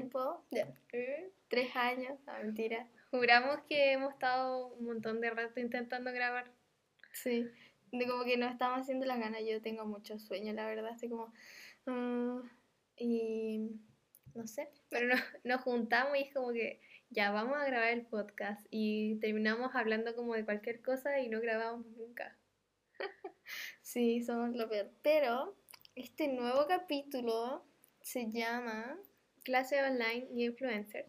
Tiempo. Tres años, no, mentira. Juramos que hemos estado un montón de rato intentando grabar. Sí. De como que no estamos haciendo las ganas. Yo tengo mucho sueño, la verdad. Estoy como. mm, y. No sé. Pero no- nos juntamos y es como que ya vamos a grabar el podcast y terminamos hablando como de cualquier cosa y no grabamos nunca. Sí, somos lo peor. Pero este nuevo capítulo se llama. Clase online y influencer.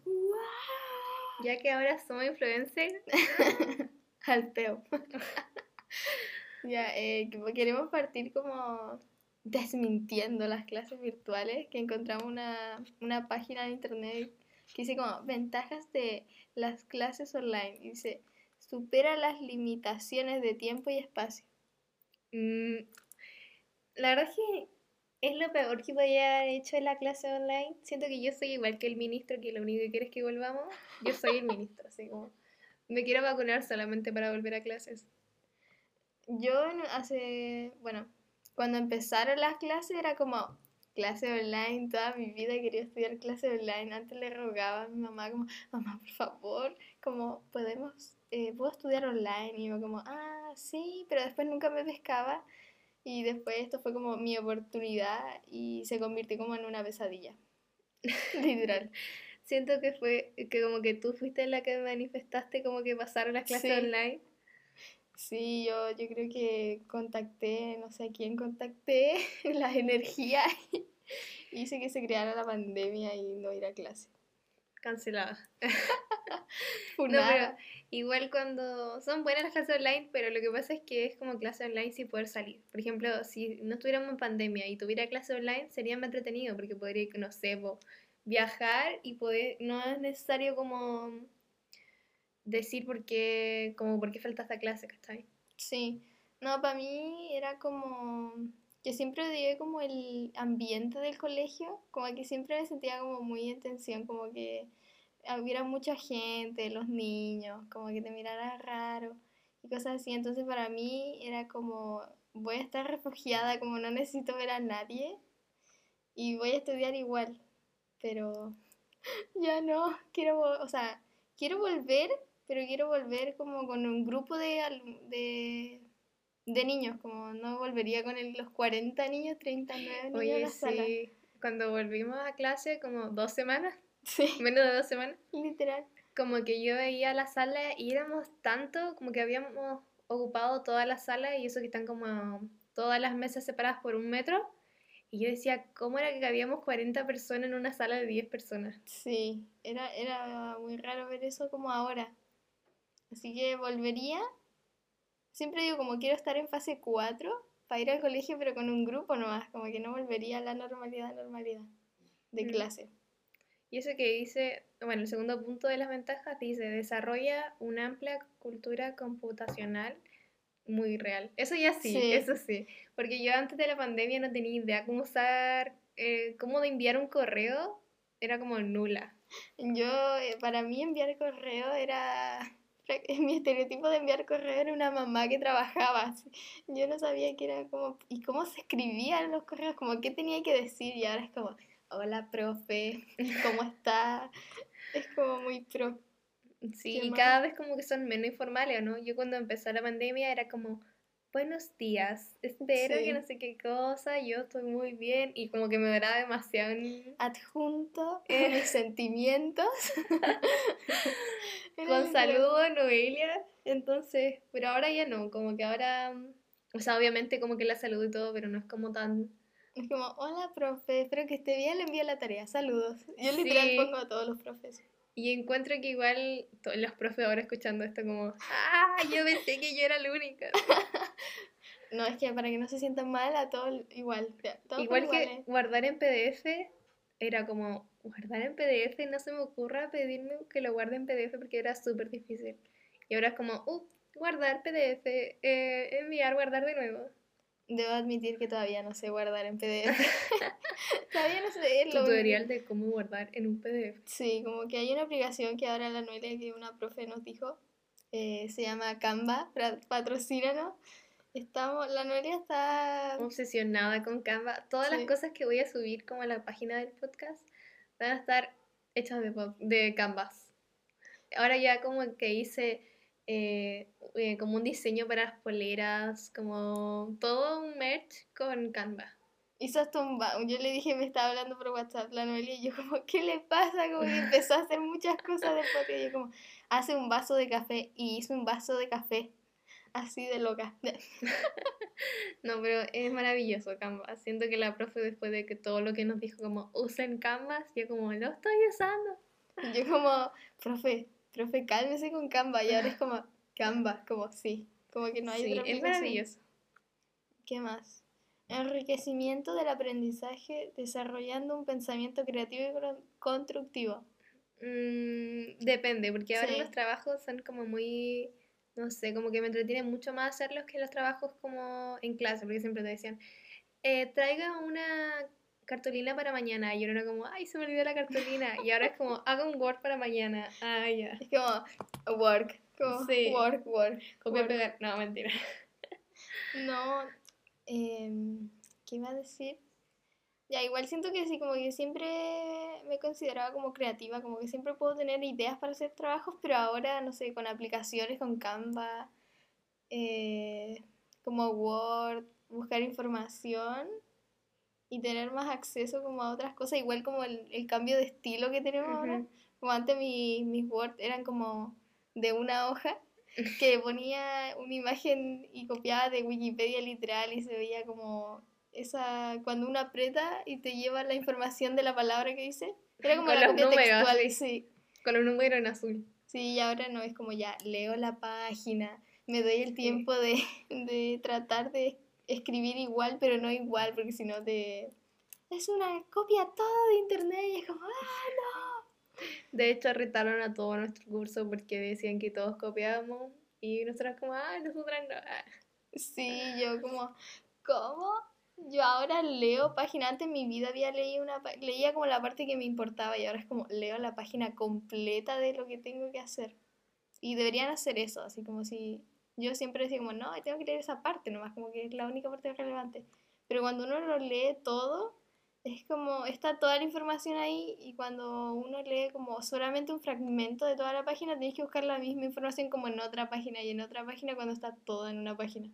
Ya que ahora somos influencers, Al peo. ya, eh, que- queremos partir como desmintiendo las clases virtuales, que encontramos una, una página de internet que dice como ventajas de las clases online. Y dice, supera las limitaciones de tiempo y espacio. mm, la verdad es que es lo peor que podía haber hecho en la clase online. Siento que yo soy igual que el ministro, que lo único que quiere es que volvamos. Yo soy el ministro, así como me quiero vacunar solamente para volver a clases. Yo hace, bueno, cuando empezaron las clases era como clase online, toda mi vida quería estudiar clase online. Antes le rogaba a mi mamá como, mamá, por favor, como podemos, eh, puedo estudiar online. Y yo como, ah, sí, pero después nunca me pescaba. Y después esto fue como mi oportunidad y se convirtió como en una pesadilla. Literal. Siento que fue que como que tú fuiste la que manifestaste como que pasaron las clases Sí. online. Sí, yo, yo creo que contacté, no sé a quién contacté, las energías, y hice que se creara la pandemia y no ir a clase. Canceladas. No, pero igual cuando son buenas las clases online, pero lo que pasa es que es como clase online sin poder salir. Por ejemplo, si no estuviéramos en pandemia y tuviera clase online, sería más entretenido porque podría, no sé, viajar y poder, no es necesario como decir por qué, como por qué falta esta clase, ¿cachai? Sí, no, para mí era como que siempre odié como el ambiente del colegio, como que siempre me sentía como muy en tensión, como que hubiera mucha gente, los niños, como que te miraran raro y cosas así. Entonces para mí era como voy a estar refugiada, como no necesito ver a nadie y voy a estudiar igual, pero ya no, quiero, o sea, quiero volver, pero quiero volver como con un grupo de, de, de niños, como no volvería con el- los 40 niños, 39 niños Oye, la sala. sí, cuando volvimos a clase, como dos semanas, Sí, menos de dos semanas, literal. como que yo veía la sala y éramos tanto, como que habíamos ocupado toda la sala y eso que están como todas las mesas separadas por un metro. Y yo decía, ¿cómo era que cabíamos 40 personas en una sala de 10 personas? Sí, era, era muy raro ver eso como ahora. Así que volvería. Siempre digo como quiero estar en fase 4 para ir al colegio, pero con un grupo nomás, como que no volvería a la normalidad, normalidad de Mm. clase. Y eso que dice, bueno, el segundo punto de las ventajas dice, desarrolla una amplia cultura computacional muy real. Eso ya sí, Sí. eso sí. Porque yo antes de la pandemia no tenía idea cómo usar, eh, cómo de enviar un correo, era como nula. Yo, eh, para mí enviar correo era, mi estereotipo de enviar correo era una mamá que trabajaba. así. Yo no sabía que era como, y cómo se escribían los correos, como qué tenía que decir, y ahora es como, hola profe, ¿cómo está? Es como muy pro. Sí, y cada vez como que son menos informales, ¿o ¿no? Yo cuando empezó la pandemia era como, buenos días, espero Sí. que no sé qué cosa, yo estoy muy bien, y como que me duraba demasiado en- Adjunto Eh. mis sentimientos. Con saludos, Noelia, entonces, pero ahora ya no, como que ahora, mm, o sea, obviamente como que la saludo y todo, pero no es como tan... Es como, hola profe, espero que esté bien, le envío la tarea, saludos. Yo literal Sí. pongo a todos los profes. Y encuentro que igual los profes ahora escuchando esto como, ah, yo pensé que yo era la única. No, es que para que no se sientan mal, a todos igual. todos Igual que guardar en PDF era como, guardar en PDF, no se me ocurra pedirme que lo guarde en PDF porque era súper difícil. Y ahora es como, uh, guardar PDF, eh, enviar, guardar de nuevo. Debo admitir que todavía no sé guardar en PDF. todavía no sé lo Tutorial de cómo guardar en un PDF. Sí, como que hay una aplicación que ahora la Noelia que una profe nos dijo, eh, se llama Canva, patrocínanos. Estamos, la Noelia está obsesionada con Canva. Todas las cosas que voy a subir como a la página del podcast van a estar hechas de, de Canvas. Ahora ya como que hice eh, eh, como un diseño para las poleras, como todo un merch con Canva. hizo hasta un Yo le dije, me estaba hablando por WhatsApp la Noelia y yo como, ¿qué le pasa? Como que empezó a hacer muchas cosas de podcast y yo como, hace un vaso de café y hizo un vaso de café. Así de loca. No, pero es maravilloso Canva. Siento que la profe después de que todo lo que nos dijo como usen Canvas, yo como lo estoy usando. Y yo como, profe, profe, cálmese con Canva. Y ahora es como, Canva, como sí. Como que no hay sí, otra es maravilloso. ¿Qué más? Enriquecimiento del aprendizaje desarrollando un pensamiento creativo y con- constructivo. Mm, depende, porque ahora Sí. los trabajos son como muy, no sé, como que me entretiene mucho más hacerlos que los trabajos como en clase, porque siempre te decían, eh, traiga una cartulina para mañana, y yo era como, ay, se me olvidó la cartulina, y ahora es como, haga un Word para mañana, ah, ya, Es como, work. Como, Sí. work, work. copia work. pegar, no, mentira. No, em, ¿qué iba a decir? Ya, igual siento que sí, como que siempre me consideraba como creativa, como que siempre puedo tener ideas para hacer trabajos, pero ahora, no sé, con aplicaciones, con Canva, eh, como Word, buscar información y tener más acceso como a otras cosas, igual como el, el cambio de estilo que tenemos ahora. Como antes mi- mis Word eran como de una hoja que ponía una imagen y copiaba de Wikipedia literal y se veía como esa cuando uno aprieta y te lleva la información de la palabra que dice. Era como Con la copia números, textual, sí. sí. Con los números en azul. Sí, y ahora no es como ya leo la página, me doy el tiempo de, de tratar de escribir igual, pero no igual, porque si no te es una copia toda de internet y es como, ah, De hecho, retaron a todo nuestro curso porque decían que todos copiábamos y nosotras como, ah, nosotras no. ah". Sí, yo como, ¿cómo? Yo ahora leo página, antes en mi vida había leído una, leía como la parte que me importaba y ahora es como leo la página completa de lo que tengo que hacer. Y deberían hacer eso, así como si yo siempre decía como, no, tengo que leer esa parte nomás, como que es la única parte relevante. Pero cuando uno lo lee todo, es como, está toda la información ahí y cuando uno lee como solamente un fragmento de toda la página, tienes que buscar la misma información como en otra página y en otra página cuando está todo en una página.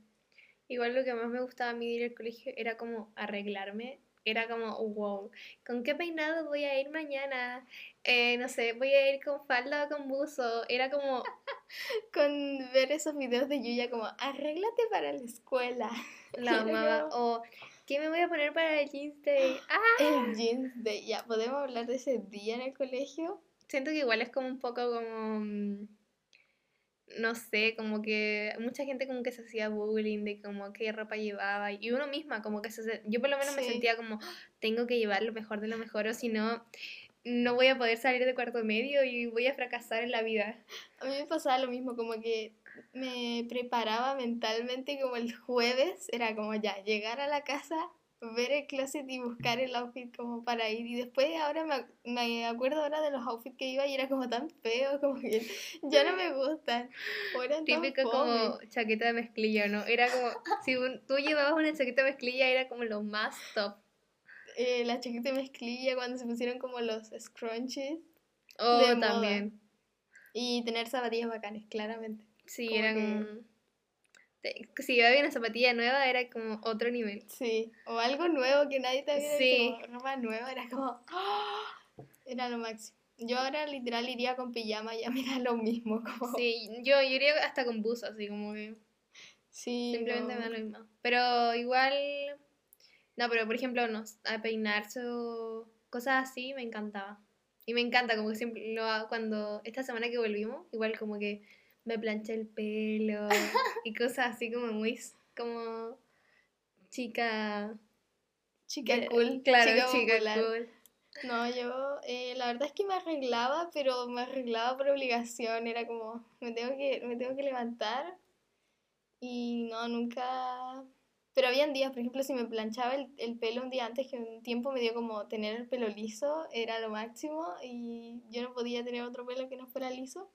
Igual lo que más me gustaba a mí de ir al colegio era como arreglarme. Era como, wow, ¿con qué peinado voy a ir mañana? Eh, no sé, voy a ir con falda o con buzo. Era como, con ver esos videos de Yuya como arréglate para la escuela. la amaba. O, ¿qué me voy a poner para el Jeans Day? Ah, El jeans de ya, ¿podemos hablar de ese día en el colegio? siento que igual es como un poco como, mm, no sé, como que mucha gente como que se hacía bullying de como qué ropa llevaba y uno misma como que se, yo por lo menos me sentía como "Ah, tengo que llevar lo mejor de lo mejor o si no no voy a poder salir de cuarto medio y voy a fracasar en la vida. A mí me pasaba lo mismo, como que me preparaba mentalmente como el jueves, era como ya, llegar a la casa, ver el closet y buscar el outfit como para ir. Y después ahora me, me acuerdo ahora de los outfits que iba y era como tan feo, como que ya no me gustan. Típico como chaqueta de mezclilla, ¿no? Era como, si un- tú llevabas una chaqueta de mezclilla era como lo más top. Eh, la chaqueta de mezclilla cuando se pusieron como los scrunchies. Oh, De moda. también. Y tener zapatillas bacanes, claramente. Sí, Como eran... Si llevaba una zapatilla nueva era como otro nivel. Sí, o algo nuevo que nadie te había Sí. como ropa nueva, era como, ¡ah! era lo máximo. Yo ahora literal iría con pijama y ya me da lo mismo, como, Sí, yo, yo iría hasta con buzo, así como que sí, simplemente no. me da lo mismo. Pero igual, no, pero por ejemplo, no, a peinarse o cosas así me encantaba. Y me encanta, como que siempre lo hago cuando, esta semana que volvimos, igual como que me planché el pelo y cosas así como muy, como chica, Chica cool, claro, chica cool. No, yo, eh, la verdad es que me arreglaba, pero me arreglaba por obligación, era como, me tengo que, me tengo que levantar y no, nunca... Pero habían días, por ejemplo, si me planchaba el, el pelo un día antes, que un tiempo me dio como tener el pelo liso, era lo máximo y yo no podía tener otro pelo que no fuera liso.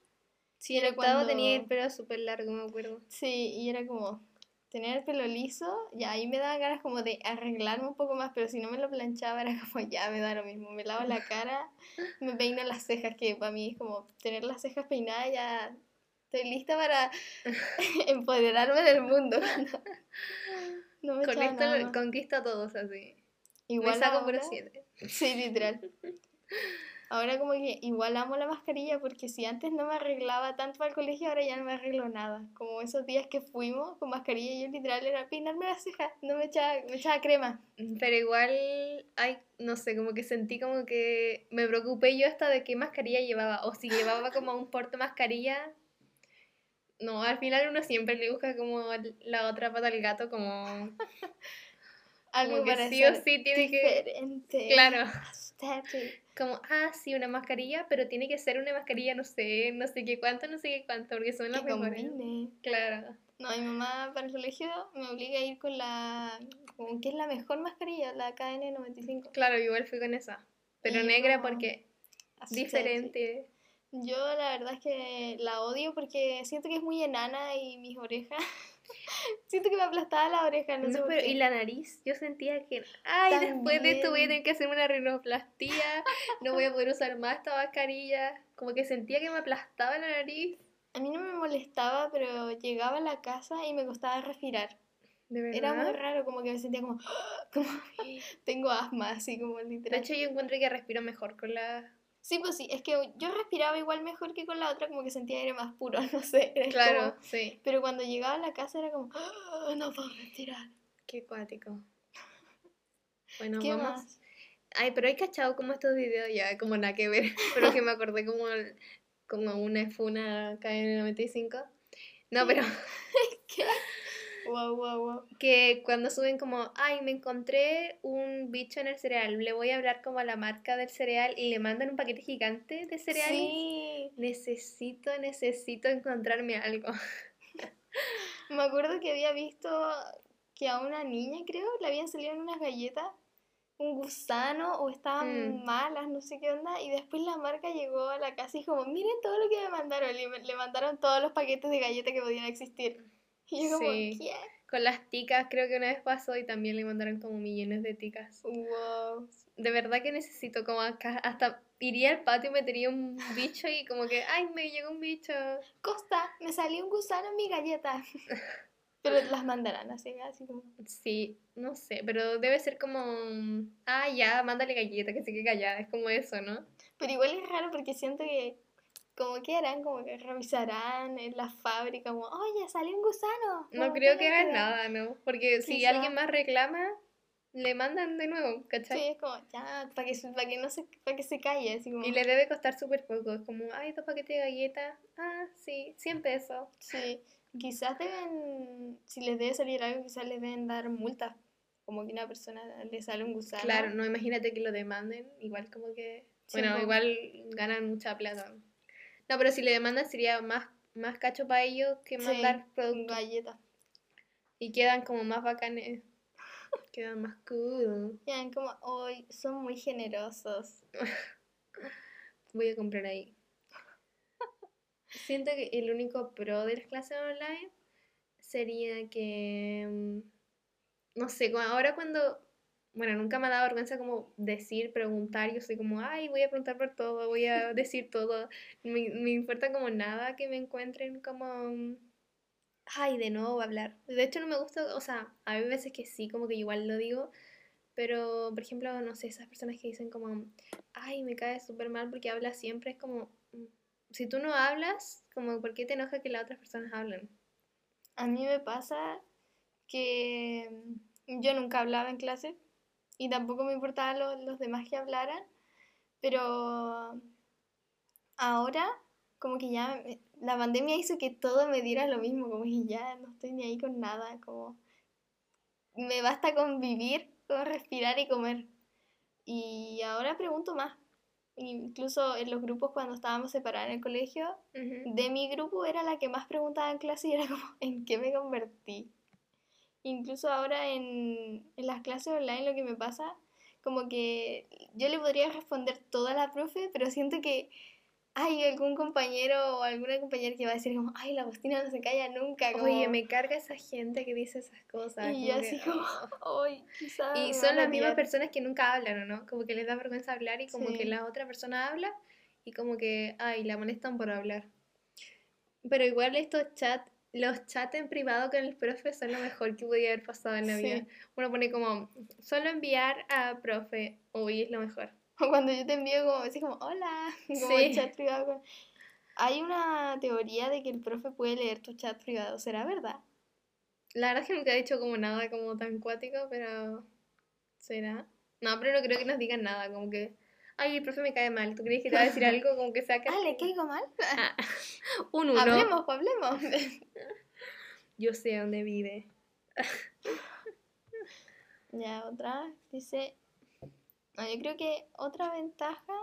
Sí, Era octavo tenía el cuando- pelo súper largo, me acuerdo. Sí, y era como, tener el pelo liso, ya ahí me daban ganas como de arreglarme un poco más, pero si no me lo planchaba era como ya me da lo mismo, me lavo la cara, me peino las cejas, que para mí es como tener las cejas peinadas ya estoy lista para empoderarme del mundo. No me Con esto conquista a todos así. Igual me saco por siete. Sí, literal. Ahora como que igual amo la mascarilla porque si antes no me arreglaba tanto para el colegio, ahora ya no me arreglo nada. Como esos días que fuimos con mascarilla, yo literal era peinarme las cejas, no me echaba, me echaba crema. Pero igual, hay, no sé, como que sentí como que me preocupé yo hasta de qué mascarilla llevaba. O si llevaba como un porte mascarilla. No, al final uno siempre le busca como la otra pata al gato, como... Algo que sí o sí tiene diferente. que... Claro como, ah, sí, una mascarilla, pero tiene que ser una mascarilla, no sé, no sé qué cuánto, no sé qué cuánto, porque son las mejores. Claro. No, mi mamá para el colegio me obliga a ir con la, con que es la mejor mascarilla, la KN95. Claro, igual fui con esa, pero negra porque diferente. Yo la verdad es que la odio porque siento que es muy enana y mis orejas Siento que me aplastaba la oreja, no, sé Y la nariz, yo sentía que, ay, después de esto voy a tener que hacerme una rinoplastía, no voy a poder usar más esta mascarilla. Como que sentía que me aplastaba la nariz. A mí no me molestaba, pero llegaba a la casa y me costaba respirar. ¿De verdad? Era muy raro, como que me sentía como, como tengo asma, así como literal. De hecho, yo encuentro que respiro mejor con la Sí, pues sí, es que yo respiraba igual mejor que con la otra, como que sentía aire más puro, no sé. Claro, sí. Pero cuando llegaba a la casa era como, ah, no puedo respirar. Qué cuático. Bueno, ¿Qué vamos. Más? Ay, pero hay cachado como estos videos ya, como nada que ver, pero que me acordé como, como una funa acá en el 95. No, pero... ¿Qué? Wow, wow, wow. Que cuando suben como, ay, me encontré un bicho en el cereal, le voy a hablar como a la marca del cereal y le mandan un paquete gigante de cereales. Sí. Necesito, necesito encontrarme algo. me acuerdo que había visto que a una niña, creo, le habían salido unas galletas un gusano o estaban mm. malas, no sé qué onda, y después la marca llegó a la casa y como, miren todo lo que me mandaron, le, le mandaron todos los paquetes de galletas que podían existir. Y como, sí. Con las ticas creo que una vez pasó y también le mandaron como millones de ticas. Wow. De verdad que necesito como acá, hasta iría al patio y metería un bicho y como que, ay, me llegó un bicho. Costa, me salió un gusano en mi galleta. pero las mandarán así, así como. Sí, no sé, pero debe ser como, ah, ya, mándale galleta, que se quede callada, es como eso, ¿no? Pero igual es raro porque siento que como que eran, como que revisarán en la fábrica, como, oye, salió un gusano. No creo que hagan nada, ¿no? Porque si alguien más reclama, le mandan de nuevo, ¿cachai? Sí, es como, ya, para que, para que, no se, para que se calle. Así como... Y le debe costar súper poco, es como, ay, dos paquetes de galletas, ah, sí, 100 pesos. Sí, quizás deben, si les debe salir algo, quizás les deben dar multas, como que una persona le sale un gusano. Claro, no, imagínate que lo demanden, igual como que, bueno, igual ganan mucha plata. No, pero si le demandan sería más, más cacho para ellos que mandar productos. galletas. Y quedan como más bacanes. quedan más cool. Quedan como, hoy son muy generosos. Voy a comprar ahí. Siento que el único pro de las clases online sería que, mm, no sé, ahora cuando bueno, nunca me ha dado vergüenza como decir, preguntar, yo soy como, ay, voy a preguntar por todo, voy a decir todo, me, me importa como nada que me encuentren como, ay, de nuevo hablar. De hecho no me gusta, o sea, hay veces que sí, como que igual lo digo, pero por ejemplo, no sé, esas personas que dicen como, ay, me cae súper mal porque habla siempre, es como, mm, si tú no hablas, como, ¿por qué te enoja que las otras personas hablen? A mí me pasa que yo nunca hablaba en clase y tampoco me importaban los, los demás que hablaran, pero ahora como que ya la pandemia hizo que todo me diera lo mismo, como que ya no estoy ni ahí con nada, como me basta con vivir, con respirar y comer. Y ahora pregunto más. Incluso en los grupos cuando estábamos separados en el colegio, de mi grupo era la que más preguntaba en clase y era como, ¿en qué me convertí? Incluso ahora en, las clases online lo que me pasa, como que yo le podría responder toda la profe, pero siento que hay algún compañero o alguna compañera que va a decir como, ay, la Agustina no se calla nunca. Como... Oye, me carga esa gente que dice esas cosas. Y yo que, así como, oh. ay, quizás. Y son a las mismas odiar". personas que nunca hablan, ¿o no? Como que les da vergüenza hablar y como que Sí. la otra persona habla y como que, ay, la molestan por hablar. Pero igual estos chats, los chats en privado con el profe son lo mejor que podía haber pasado en la Sí. vida. Uno pone como, solo enviar a profe, uy, es lo mejor. O cuando yo te envío como, así como, hola, como Sí. el chat privado. con- Hay una teoría de que el profe puede leer tu chat privado, ¿será verdad? La verdad es que nunca he dicho como nada como tan cuático, pero ¿será? No, pero no creo que nos digan nada, como que, ay, el profe me cae mal, ¿tú crees que te va a decir algo como que saca? Ah, ¿le caigo mal? Ah, un uno. Hablemos, pues, hablemos. Yo sé dónde vive. ya, otra, dice, no, yo creo que otra ventaja,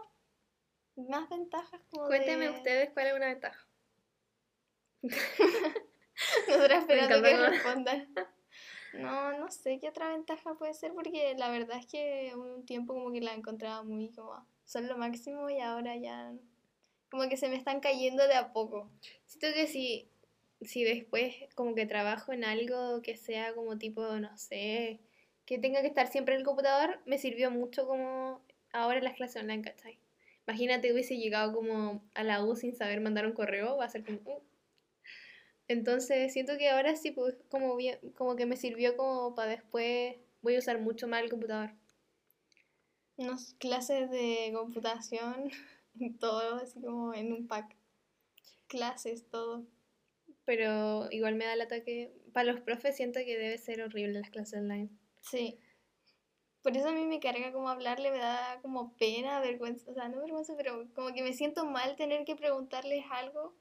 más ventajas como Cuéntenme de... ustedes cuál es una ventaja. Nosotras esperando que respondan. No, no sé qué otra ventaja puede ser porque la verdad es que un tiempo como que la encontraba muy como son lo máximo y ahora ya como que se me están cayendo de a poco. Siento que si, si después como que trabajo en algo que sea como tipo, no sé, que tenga que estar siempre en el computador, me sirvió mucho como ahora en las clases online, ¿cachai? Imagínate hubiese llegado como a la U sin saber mandar un correo, va a ser como... "Uh". Entonces siento que ahora sí, pues como, bien, como que me sirvió como para después, voy a usar mucho más el computador. Unas clases de computación, todo así como en un pack. Clases, todo. Pero igual me da el ataque. Para los profes siento que debe ser horrible las clases online. Sí. Por eso a mí me carga como hablarle, me da como pena, vergüenza, o sea, no vergüenza, pero como que me siento mal tener que preguntarles algo.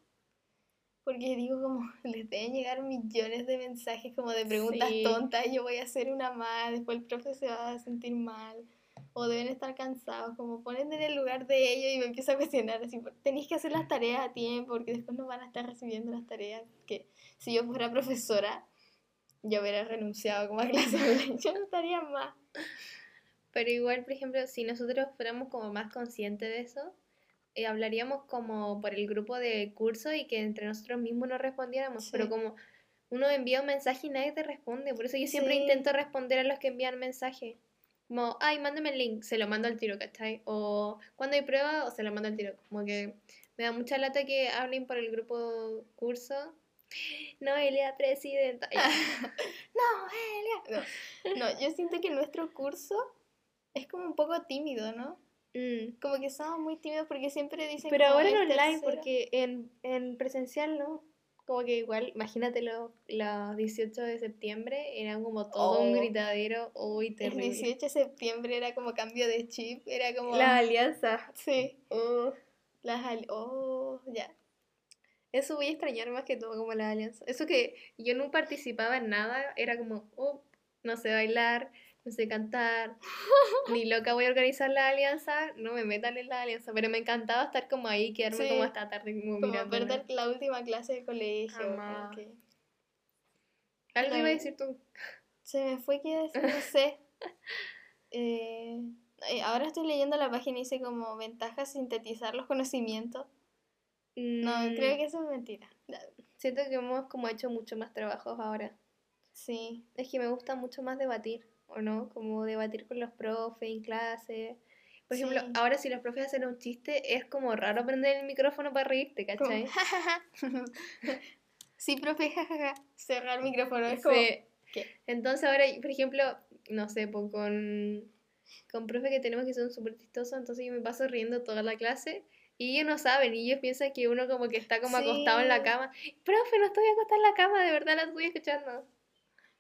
Porque digo como, les deben llegar millones de mensajes como de preguntas Sí. tontas, yo voy a hacer una más, después el profe se va a sentir mal. O deben estar cansados, como ponen en el lugar de ellos y me empiezo a cuestionar, así, tenéis que hacer las tareas a tiempo, porque después no van a estar recibiendo las tareas. Que si yo fuera profesora, yo hubiera renunciado como a clase yo no estaría más. Pero igual, por ejemplo, si nosotros fuéramos como más conscientes de eso, eh, hablaríamos como por el grupo de curso y que entre nosotros mismos nos respondiéramos. Pero como uno envía un mensaje y nadie te responde. Por eso yo siempre Sí. intento responder a los que envían mensaje. Como, ay, mándame el link, se lo mando al tiro, ¿cachai? O cuando hay prueba, o se lo mando al tiro. Como que me da mucha lata que hablen por el grupo curso. No, Elia, presidenta. No, Elia. No, no, yo siento que nuestro curso es como un poco tímido, ¿no? Mm. Como que somos muy tímidos porque siempre dicen Pero ahora en el online, tercero. porque en, en presencial no. Como que igual, imagínate lo- los 18 de septiembre, era como todo un Oh. gritadero, uy, El terrible. 18 de septiembre era como cambio de chip, era como... La alianza. Sí, oh. las... al- Oh, ya. Eso voy a extrañar más que todo como la alianza. Eso que yo no participaba en nada, era como, oh, no sé bailar, no sé cantar, ni loca voy a organizar la alianza, no me metan en la alianza. Pero me encantaba estar como ahí, quedarme Sí. como hasta tarde como, Como perder la última clase de colegio. que- Algo iba a decir tú. Se me fue que no sé. Eh, eh, ahora estoy leyendo la página y dice como ventajas sintetizar los conocimientos. No, Mm, creo que eso es mentira. Siento que hemos como hecho mucho más trabajos ahora. Sí, Es que me gusta mucho más debatir, ¿o no? Como debatir con los profes en clase. Por ejemplo, Sí. ahora si los profes hacen un chiste, es como raro prender el micrófono para reírte, como, ¿cachai? sí, profe, jajaja. Cerrar el micrófono. Es como. Entonces ahora, por ejemplo, no sé, pues con, con profe que tenemos que son súper chistosos, entonces yo me paso riendo toda la clase y ellos no saben, y ellos piensan que uno como que está como acostado en la cama. Profe, no estoy acostada en la cama, de verdad la estoy escuchando.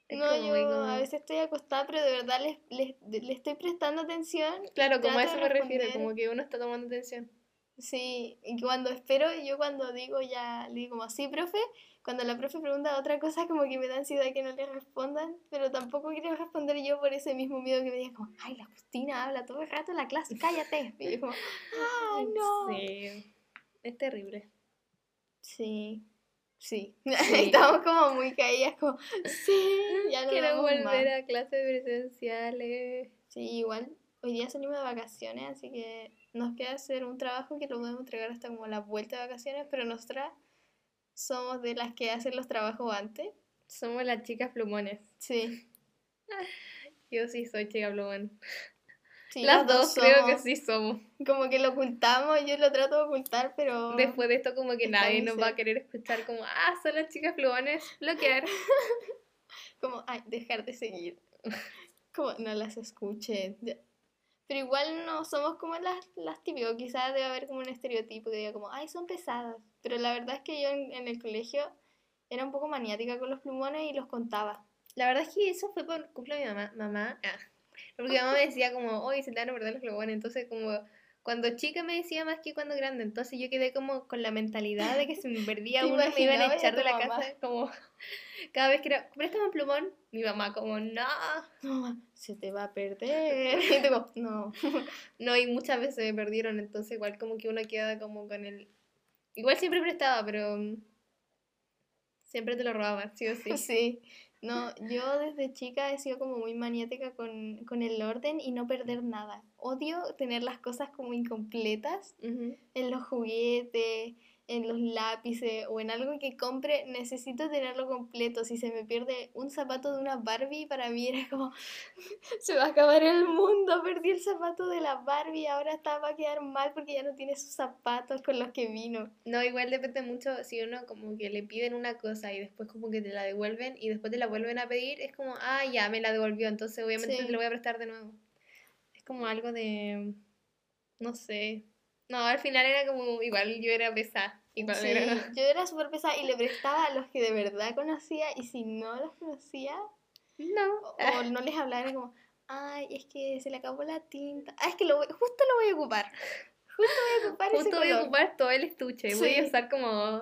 Es No, como yo como- a veces estoy acostada, pero de verdad les, les, le estoy prestando atención. Claro, como a eso me refiero, como que uno está tomando atención. Sí, y cuando espero, yo cuando digo ya, le digo como, sí, profe, cuando la profe pregunta otra cosa, como que me da ansiedad que no le respondan, pero tampoco quiero responder yo por ese mismo miedo que me digan como, ay, la Justina habla todo el rato en la clase, cállate. Y yo como, ay, no. Sí, es terrible. Sí, sí. Sí. Estamos como muy caídas, como, sí, ya no Quiero volver más. a clases presenciales. Sí, igual. hoy día salimos de vacaciones, así que nos queda hacer un trabajo que lo podemos entregar hasta como la vuelta de vacaciones, pero nosotras somos de las que hacen los trabajos antes. Somos las chicas plumones. Sí. Yo sí soy chica plumón. Sí las dos creo que sí somos. Como que lo ocultamos, yo lo trato de ocultar, pero... Después de esto como que Está nadie nos va a querer escuchar como, ah, son las chicas plumones, bloquear. Como, ay, dejar de seguir. Como, no las escuchen. Pero igual no somos como las, las típicas. Quizás debe haber como un estereotipo que diga como, ay, son pesadas. Pero la verdad es que yo en, en el colegio era un poco maniática con los plumones y los contaba. La verdad es que eso fue por culpa de mi mamá. Mamá, ah, porque mi mamá me decía como, oye, se te van a perder los plumones. Entonces como, cuando chica me decía más que cuando grande. Entonces yo quedé como con la mentalidad de que si me perdía ¿Te uno me iban a echar de la mamá? casa. Como, cada vez que era, préstame un plumón, mi mamá como, no. No, se te va a perder. Y no. No, y muchas veces me perdieron, entonces igual como que uno queda como con el... Igual siempre prestaba, pero mm, siempre te lo robaban, sí o sí. Sí. No, yo desde chica he sido como muy maniática con, con el orden y no perder nada. Odio tener las cosas como incompletas en los juguetes, en los lápices o en algo que compre, necesito tenerlo completo. Si se me pierde un zapato de una Barbie, para mí era como, se va a acabar el mundo, perdí el zapato de la Barbie, ahora está, va a quedar mal porque ya no tiene sus zapatos con los que vino. No, igual depende mucho si uno como que le piden una cosa y después como que te la devuelven y después te la vuelven a pedir, es como, ah, ya, me la devolvió, entonces obviamente Sí. te lo voy a prestar de nuevo. Es como algo de, no sé. No, al final era como, igual yo era pesada. Igual Sí, era... yo era súper pesada y le prestaba a los que de verdad conocía y si no los conocía No. o, o no les hablaba era como, ay, es que se le acabó la tinta, ah, es que lo voy- justo lo voy a ocupar, justo voy a ocupar ese Justo voy a ocupar todo el estuche, voy a usar como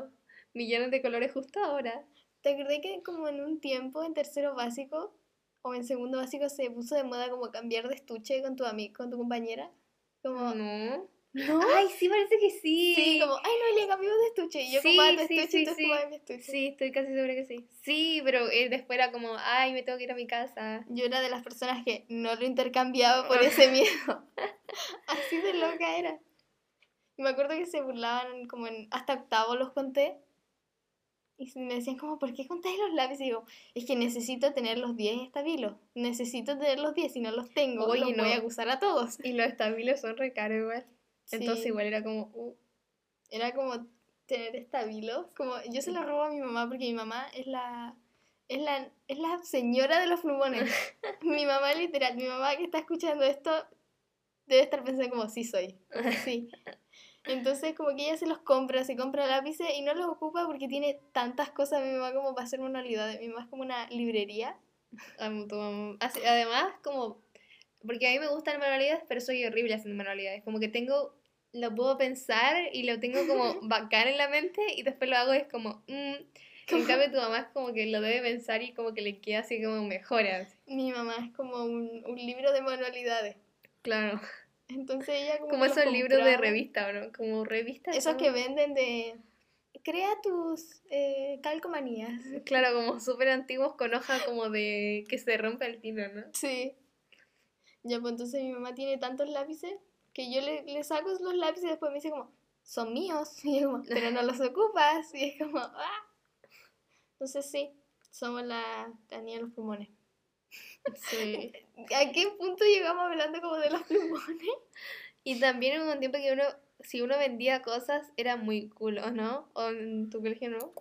millones de colores justo ahora. ¿Te acordás que como en un tiempo en tercero básico o en segundo básico se puso de moda como cambiar de estuche con tu amigo, con tu compañera? Como, No. ¿No? Ay, sí, parece que sí. Sí, como, ay, no, le cambió de estuche y yo Sí, ocupaba tu sí, estuche sí, y tú sí. mi estuche. Sí, estoy casi segura que sí. Sí, pero eh, después era como, ay, me tengo que ir a mi casa. Yo era de las personas que no lo intercambiaba por ese miedo. Así de loca era. Y me acuerdo que se burlaban como en hasta octavo los conté. Y me decían como, ¿por qué contáis los lápices? Y digo, es que necesito tener los 10 estabilos. Necesito tener los 10, si no los tengo, Oye, los voy no. a acusar a todos. Y los estabilos son re caros igual. Entonces Sí, igual era como, uh, Era como tener estabilos. Como, yo se los robo a mi mamá porque mi mamá es la... Es la, es la señora de los plumones. mi mamá, literal, mi mamá que está escuchando esto debe estar pensando como, sí soy. Sí. Entonces, como que ella se los compra, se compra lápices y no los ocupa porque tiene tantas cosas mi mamá como para hacer manualidades. Mi mamá es como una librería. Además, como, porque a mí me gustan manualidades, pero soy horrible haciendo manualidades. Como que tengo, lo puedo pensar y lo tengo como bacán en la mente y después lo hago y es como, mm. En cambio, tu mamá es como que lo debe pensar y como que le queda así como mejor. así. Mi mamá es como un, un libro de manualidades. Claro. Entonces ella como, Como esos libros de revista, ¿no? Como revistas. Esos que venden de... Crea tus eh, calcomanías. Claro, como súper antiguos con hoja como de que se rompe el tiro, ¿no? Sí. Ya, pues entonces mi mamá tiene tantos lápices que yo le, le saco los lápices y después me dice como, son míos. Y yo como, pero no los ocupas. Y es como, ah. Entonces sí, somos la, la niña de los pulmones. Sí. ¿A qué punto llegamos hablando como de los pulmones? Y también hubo un tiempo que uno, si uno vendía cosas, era muy cool, ¿o no? ¿O en tu colegio no?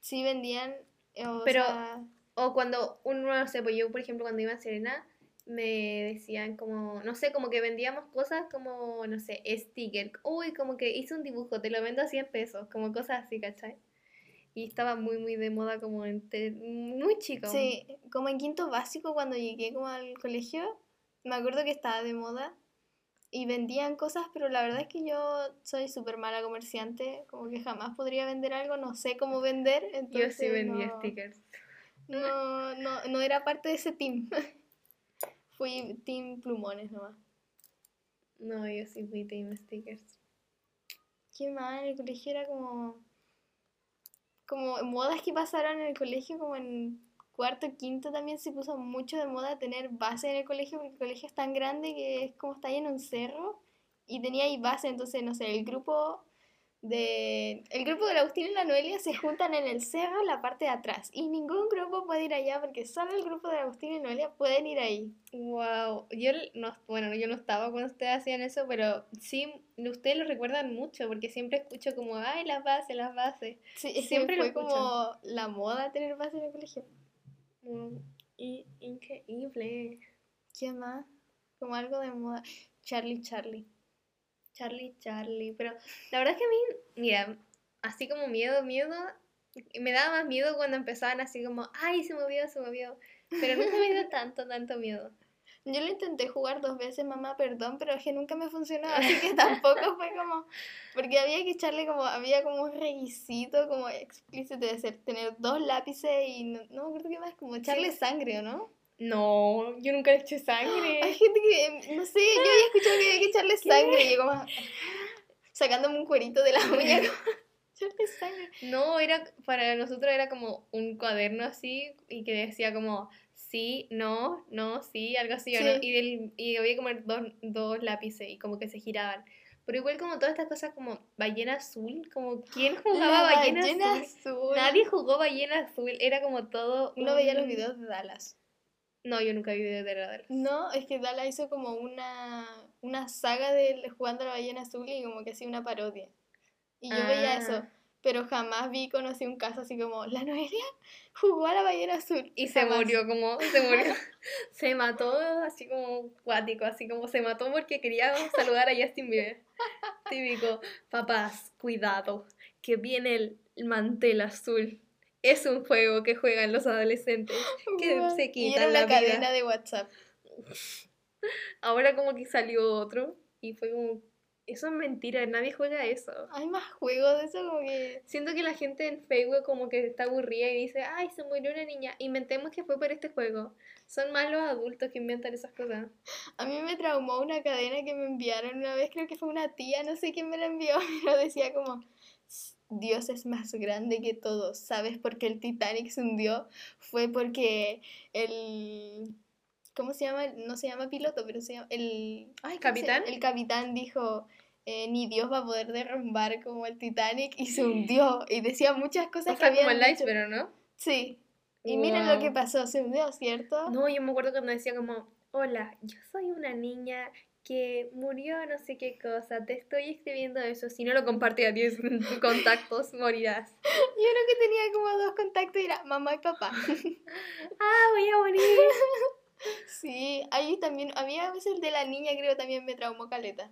Sí vendían, eh, o Pero- sea, O cuando uno, no sé, pues yo, por ejemplo, cuando iba a Serena, me decían como, no sé, como que vendíamos cosas como, no sé, sticker. Uy, como que hice un dibujo, te lo vendo a 100 pesos, como cosas así, ¿cachai? Y estaba muy, muy de moda como entre, muy chico. sí, como en quinto básico cuando llegué como al colegio, me acuerdo que estaba de moda y vendían cosas, pero la verdad es que yo soy súper mala comerciante, como que jamás podría vender algo, no sé cómo vender, Yo entonces sí vendía no, stickers. no, no, no era parte de ese team. Fui team plumones nomás. No, yo sí fui team stickers. Qué mal, el colegio era como. Como modas que pasaron en el colegio, como en cuarto, quinto también se puso mucho de moda tener base en el colegio, porque el colegio es tan grande que es como está ahí en un cerro y tenía ahí base, entonces, no sé, el grupo de el grupo de Agustín y la Noelia se juntan en el cerro en la parte de atrás y ningún grupo puede ir allá porque solo el grupo de Agustín y Noelia pueden ir ahí. Wow, yo no, bueno, yo no estaba cuando ustedes hacían eso, pero sí, ustedes lo recuerdan mucho porque siempre escucho como, ay, las bases, las bases. Sí, siempre fue como la moda tener base en el colegio. Mm, y, increíble. ¿Qué más? Como algo de moda. Charlie Charlie. Charlie, Charlie. Pero la verdad es que a mí, mira, así como miedo, miedo, me daba más miedo cuando empezaban así como, ay, se movió, se movió. Pero nunca me dio tanto, tanto miedo. Yo lo intenté jugar dos veces, mamá, perdón, pero es que nunca me funcionó, así que tampoco fue como, porque había que echarle como, había como un requisito como explícito de ser, tener dos lápices y no, no me acuerdo qué más, como echarle sangre, ¿o no? No, yo nunca le eché sangre. Hay gente que, no sé, yo había escuchado que había que echarle sangre y yo como sacándome un cuerito de la uña. echarle sangre. No, era, para nosotros era como un cuaderno así y que decía como sí, no, no, sí, algo así, ¿o no? Y, del, y había como dos, dos lápices y como que se giraban. Pero igual como todas estas cosas como ballena azul, como ¿quién jugaba ballena, azul? Nadie jugó ballena azul, era como todo... Uno veía los videos de Dallas. No, yo nunca vi de Dallas. No, es que Dallas hizo como una, una saga de jugando a la ballena azul y como que hacía una parodia. Y yo veía eso, ah. pero jamás vi, conocí un caso así como, la Noelia jugó a la ballena azul. Y se murió, como, se murió. se mató así como cuático, así como se mató porque quería saludar a Justin Bieber. Típico, papás, cuidado, que viene el mantel azul es un juego que juegan los adolescentes que se quitan y la, cadena de WhatsApp. Ahora como que salió otro y fue como eso es mentira, nadie juega eso. Hay más juegos de eso como que siento que la gente en Facebook como que está aburrida y dice, "Ay, se murió una niña, inventemos que fue por este juego." Son más los adultos que inventan esas cosas. A mí me traumó una cadena que me enviaron una vez, creo que fue una tía, no sé quién me la envió, pero decía como Dios es más grande que todo. ¿Sabes por qué el Titanic se hundió? Fue porque el... ¿Cómo se llama? No se llama piloto, pero se llama... El... Ay, ¿Capitán? El capitán dijo... Eh, ni Dios va a poder derrumbar como el Titanic y se hundió y decía muchas cosas que había como el iceberg, ¿no? Sí. Y miren lo que pasó, se hundió, ¿cierto? No, yo me acuerdo cuando decía como, hola, yo soy una niña que murió no sé qué cosa, te estoy escribiendo eso, si no lo compartí a 10 contactos, morirás. Yo creo que tenía como dos contactos y era mamá y papá. ah, voy a morir. sí, ahí también, había a veces el de la niña, creo también me traumó caleta.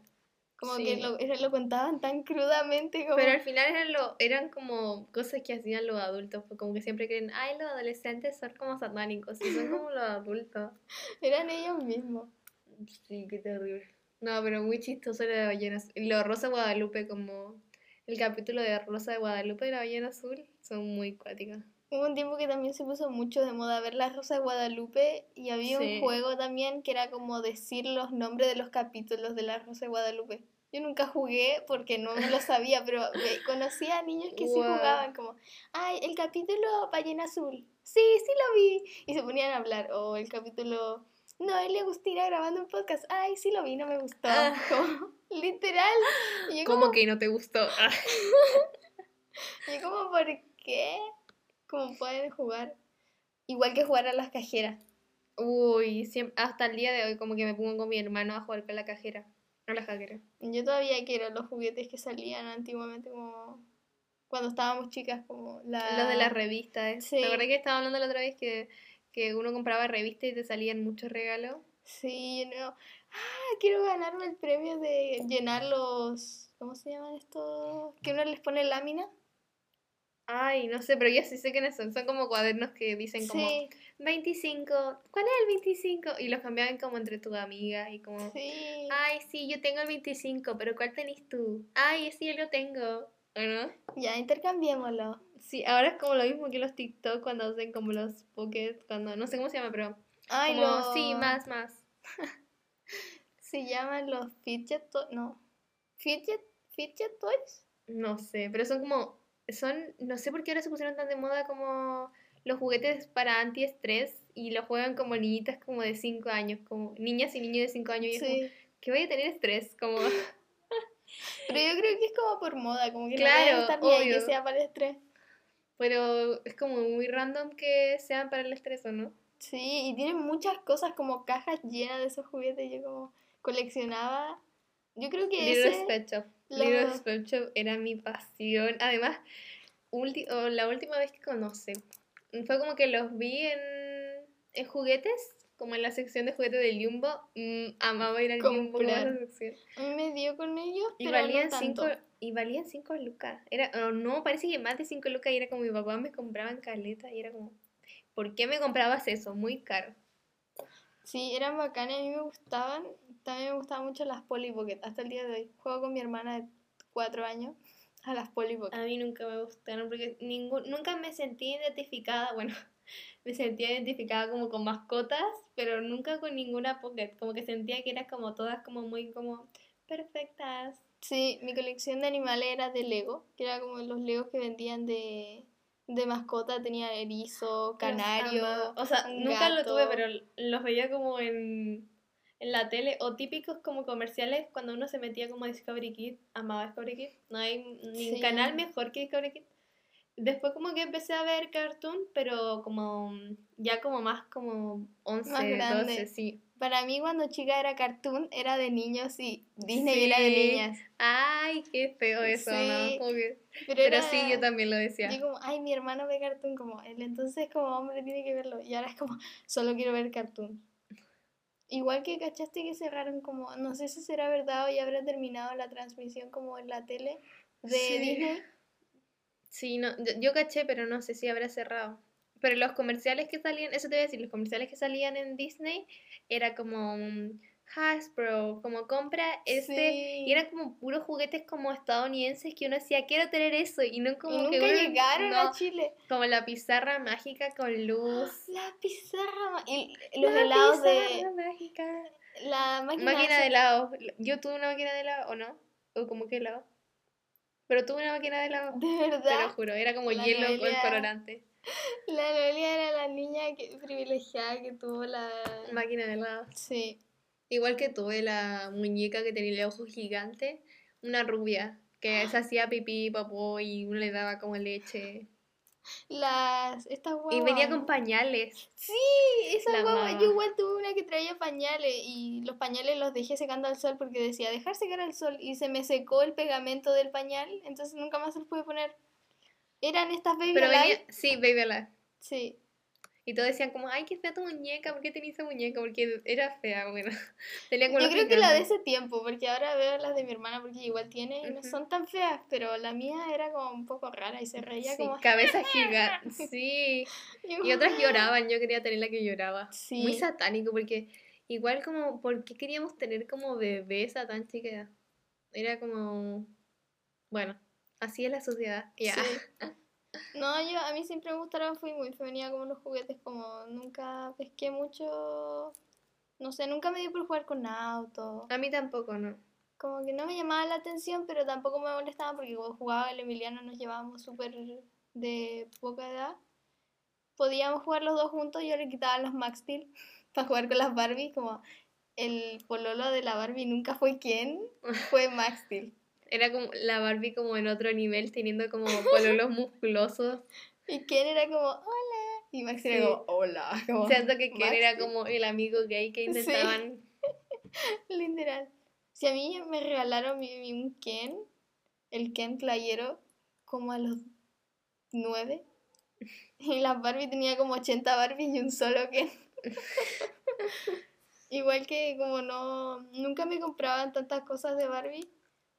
Como que lo, lo, contaban tan crudamente como... Pero al final eran, lo, eran como cosas que hacían los adultos, pues como que siempre creen, ay, los adolescentes son como satánicos, y son como los adultos. Eran ellos mismos. Sí, qué terrible. No, pero muy chistoso la de ballenas. Lo Rosa Guadalupe, como el capítulo de Rosa de Guadalupe de la ballena azul, son muy cuáticas. Hubo un tiempo que también se puso mucho de moda ver la Rosa de Guadalupe y había un juego también que era como decir los nombres de los capítulos de la Rosa de Guadalupe. Yo nunca jugué porque no me lo sabía, pero conocía a niños que sí jugaban como, ay, el capítulo Ballena Azul. Sí, sí lo vi. Y se ponían a hablar. O el capítulo no, él le Agustina grabando un podcast. Ay, sí lo vi, no me gustó. Ah. literal. ¿Cómo que no te gustó? y como, ¿por qué? ¿Cómo pueden jugar? Igual que jugar a las cajeras. Uy, hasta el día de hoy como que me pongo con mi hermano a jugar con la cajera. A la cajera. Yo todavía quiero los juguetes que salían antiguamente como cuando estábamos chicas como la... Los de las revistas. Sí. La verdad que estaba hablando la otra vez que que uno compraba revistas y te salían muchos regalos. Sí, no. Ah, quiero ganarme el premio de llenar los. ¿Cómo se llaman estos? Que uno les pone lámina. Ay, no sé, pero ya sí sé quiénes son. Son como cuadernos que dicen como 25. ¿Cuál es el 25? Y los cambiaban como entre tus amigas y como. Sí. Ay, sí, yo tengo el 25, pero ¿cuál tenés tú? Ay, sí, yo lo tengo. ¿O no? Ya, intercambiémoslo. Sí, ahora es como lo mismo que los TikTok cuando hacen como los pockets, cuando no sé cómo se llama, pero Ay, como sí, más, más. se llaman los fidget toys, no. Fidget fidget toys? No sé, pero son como son no sé por qué ahora se pusieron tan de moda como los juguetes para antiestrés y los juegan como niñitas como de 5 años, como niñas y niños de 5 años. Y es como, Sí. que voy a tener estrés, como... Pero yo creo que es como por moda, como que no Claro, debe estar ahí que obvio. sea para el estrés. Pero es como muy random que sean para el estrés, ¿o no? Sí, y tienen muchas cosas como cajas llenas de esos juguetes. Yo como coleccionaba. Yo creo que Little ese... Pet Shop. Little Pet Shop era mi pasión. Además, ulti- o la última vez que conocí, fue como que los vi en, en juguetes, como en la sección de juguetes del Jumbo. Mm, amaba ir al Jumbo Comprar. sección. A mí me dio con ellos, Y pero valían no cinco. Y valían 5 lucas. Era, o no, parece que más de 5 lucas y era como mi papá me compraba en caleta y era como, ¿por qué me comprabas eso? Muy caro. Sí, eran bacanas, a mí me gustaban. También me gustaban mucho las Polly Pocket, hasta el día de hoy. Juego con mi hermana de cuatro años a las Polly Pocket. A mí nunca me gustaron porque ningún, nunca me sentí identificada, bueno, me sentía identificada como con mascotas, pero nunca con ninguna pocket, como que sentía que eran como todas como muy como perfectas. Sí, mi colección de animales era de Lego, que era como los Legos que vendían de, de mascota. Tenía erizo, canario. O sea, un nunca lo tuve, pero los veía como en, en la tele o típicos como comerciales cuando uno se metía como a Discovery Kids, amaba Discovery Kids, no hay ni Sí. canal mejor que Discovery Kids. Después como que empecé a ver cartoon, pero como ya como más como 11, Más grande. 12, sí. Para mí cuando chica era cartoon, era de niños y Disney era de niñas. Ay, qué feo eso, Sí, ¿no? Que- Pero, sí, yo también lo decía. Yo como, ay, mi hermano ve cartoon como él, entonces como hombre tiene que verlo. Y ahora es como, solo quiero ver cartoon. Igual que cachaste que cerraron como, no sé si será verdad o ya habrá terminado la transmisión como en la tele de Sí. Disney. Sí, no, yo, yo caché, pero no sé si habrá cerrado. Pero los comerciales que salían, eso te voy a decir, los comerciales que salían en Disney era como Hasbro, como compra este, Sí. y eran como puros juguetes como estadounidenses que uno decía, quiero tener eso, y no como y nunca que uno- llegaron no, a Chile. como la pizarra mágica con luz. La pizarra, y los La helados pizarra de mágica. la máquina, de helado. Yo tuve una máquina de helado, ¿o no? ¿O como que helado? Pero tuve una máquina de helado. De Te lo verdad. juro, era como La hielo con colorante. La Noelia era la niña que, privilegiada que tuvo la... Máquina de helado. Sí. Igual que tuve la muñeca que tenía el ojo gigante, una rubia, que se hacía pipí, popó y uno le daba como leche. Las... Estas guaguas. Y venía con pañales. Sí, esa La guagua. Yo igual tuve una que traía pañales y los pañales los dejé secando al sol porque decía dejar secar al sol y se me secó el pegamento del pañal, entonces nunca más se los pude poner. Eran estas baby Pero alive. venía, sí, Baby Alive. Sí. Y todos decían como, ay, qué fea tu muñeca, ¿por qué tenías esa muñeca? Porque era fea, bueno. Tenía como Yo creo que la de ese tiempo, porque ahora veo las de mi hermana porque igual tiene y no son tan feas, pero la mía era como un poco rara y se reía Sí, como... cabeza gigante, sí. Y otras lloraban, yo quería tener la que lloraba. Sí. Muy satánico, porque igual como, ¿por qué queríamos tener como bebés a tan chica? Era como, bueno, así es la sociedad. Ya. Sí. No, yo a mí siempre me gustaron, fui muy femenina como los juguetes, como nunca pesqué mucho, no sé, nunca me dio por jugar con autos, A mí tampoco, ¿no? como que no me llamaba la atención, pero tampoco me molestaba porque cuando jugaba el Emiliano nos llevábamos súper de poca edad, podíamos jugar los dos juntos, yo le quitaba los Max Steel para jugar con las Barbie, como el pololo de la Barbie nunca fue quien, fue Max Steel. Era como la Barbie como en otro nivel, teniendo como pololos musculosos. Y Ken era como, hola. Y Max era Sí. como, hola. Como, Siento que Ken Max era como el amigo gay que Sí. intentaban. Literal. Si a mí me regalaron mi, mi- un Ken, el Ken playero, como a los nueve. Y la Barbie tenía como 80 Barbies y un solo Ken. Igual que como no, nunca me compraban tantas cosas de Barbie.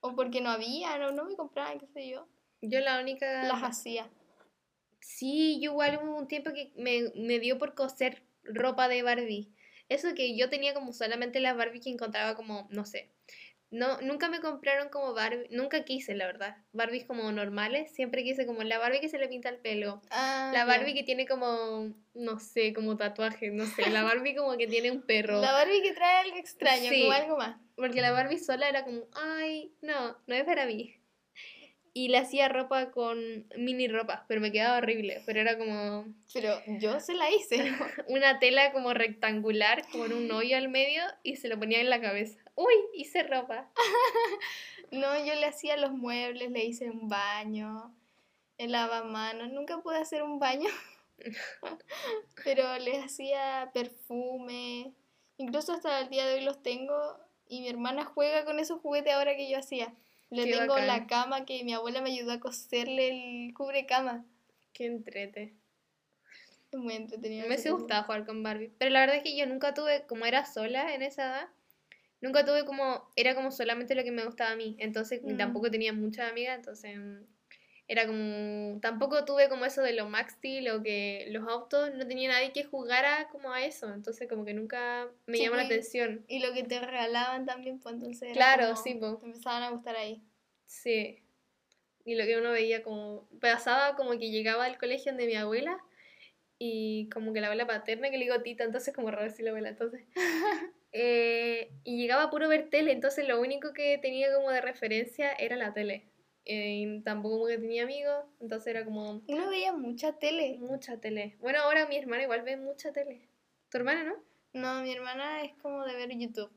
O porque no había, no, no me compraban, qué sé yo. Yo la única... Las hacía. Sí, yo igual hubo un tiempo que me, me dio por coser ropa de Barbie. Eso que yo tenía como solamente las Barbie que encontraba como, no sé. No, nunca me compraron como Barbie, nunca quise, la verdad. Barbies como normales, siempre quise como la Barbie que se le pinta el pelo. Ah, La. Barbie que tiene como, no sé, como tatuaje, no sé. La Barbie como que tiene un perro. La Barbie que trae algo extraño, Sí. como algo más. Porque la Barbie sola era como, ay, no, no es para mí. y le hacía ropa con mini ropa, pero me quedaba horrible, pero era como Pero yo se la hice. una tela como rectangular con un hoyo al medio y se lo ponía en la cabeza. Uy, hice ropa. No, yo le hacía los muebles, le hice un baño, el lavamanos. Nunca pude hacer un baño, pero le hacía perfume. Incluso hasta el día de hoy los tengo y mi hermana juega con esos juguetes ahora que yo hacía. Le Qué tengo bacán. la cama que mi abuela me ayudó a coserle el cubre cama. Qué entrete. Es muy entretenido. Me gustado jugar con Barbie. Pero la verdad es que yo nunca tuve, como era sola en esa edad, nunca tuve como, era como solamente lo que me gustaba a mí. Entonces Mm. tampoco tenía muchas amigas, entonces mm, era como, tampoco tuve como eso de los Max Steel o que los autos, no tenía nadie que jugara como a eso. Entonces como que nunca me Sí, llamó la pues. atención. Y lo que te regalaban también, pues entonces. Claro, como- sí, po. Te empezaban a gustar ahí. Sí. Y lo que uno veía como, pasaba como que llegaba al colegio de mi abuela y como que la abuela paterna, que le digo tita, entonces como raro decir la abuela, entonces. eh, y llegaba a puro ver tele, entonces lo único que tenía como de referencia era la tele. Eh, tampoco como que tenía amigos, entonces era como Uno veía mucha tele. mucha tele. Bueno, ahora mi hermana igual ve mucha tele. ¿Tu hermana no? No, mi hermana es como de ver YouTube.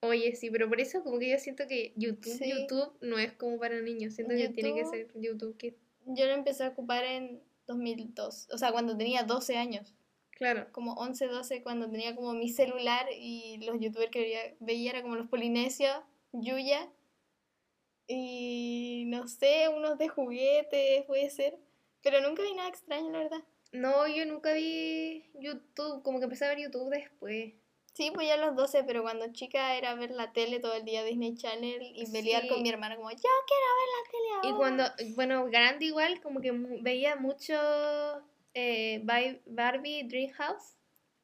Oye, sí, pero por eso como que yo siento que YouTube, Sí. YouTube no es como para niños, siento que tiene que YouTube- ser YouTube Kids. Yo lo empecé a ocupar en 2002, o sea, cuando tenía 12 años, Claro. como 11, 12, cuando tenía como mi celular y los youtubers que veía, veía era como los polinesios, Yuya, y no sé, unos de juguetes, puede ser, pero nunca vi nada extraño, la verdad. No, yo nunca vi YouTube, como que empecé a ver YouTube después. Sí, pues ya a los 12, pero cuando chica era ver la tele todo el día, Disney Channel, y pelear Sí. con mi hermana como, yo quiero ver la tele Y ahora". cuando, bueno, grande igual, como que veía mucho eh, Barbie Dreamhouse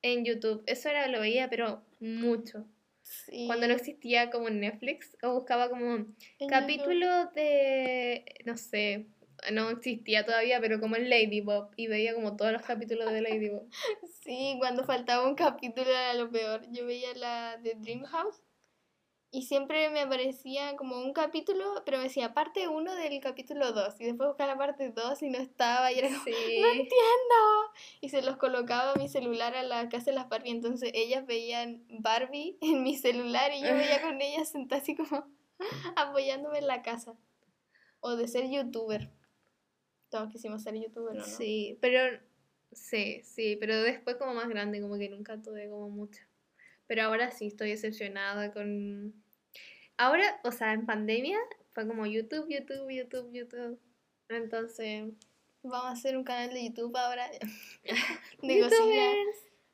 en YouTube. Eso era, lo veía, pero mucho. Sí, Cuando no existía como Netflix, o buscaba como capítulos de, no sé, no existía todavía, pero como en Ladybug, y veía como todos los capítulos de Ladybug. Sí, cuando faltaba un capítulo era lo peor. Yo veía la de Dream House y siempre me aparecía como un capítulo, pero me decía parte 1 del capítulo 2 y después buscaba la parte 2 y no estaba y era como, Sí. no entiendo. Y se los colocaba a mi celular a la casa de las Barbie, entonces ellas veían Barbie en mi celular y yo veía con ellas sentada así como apoyándome en la casa. O de ser youtuber. Todos quisimos ser youtuber, ¿o ¿no? Sí, pero sí, sí, pero después como más grande, como que nunca tuve como mucho. Pero ahora sí estoy decepcionada con... Ahora, o sea, en pandemia fue como YouTube, YouTube, YouTube, YouTube. Entonces, Vamos a hacer un canal de YouTube ahora de cocina.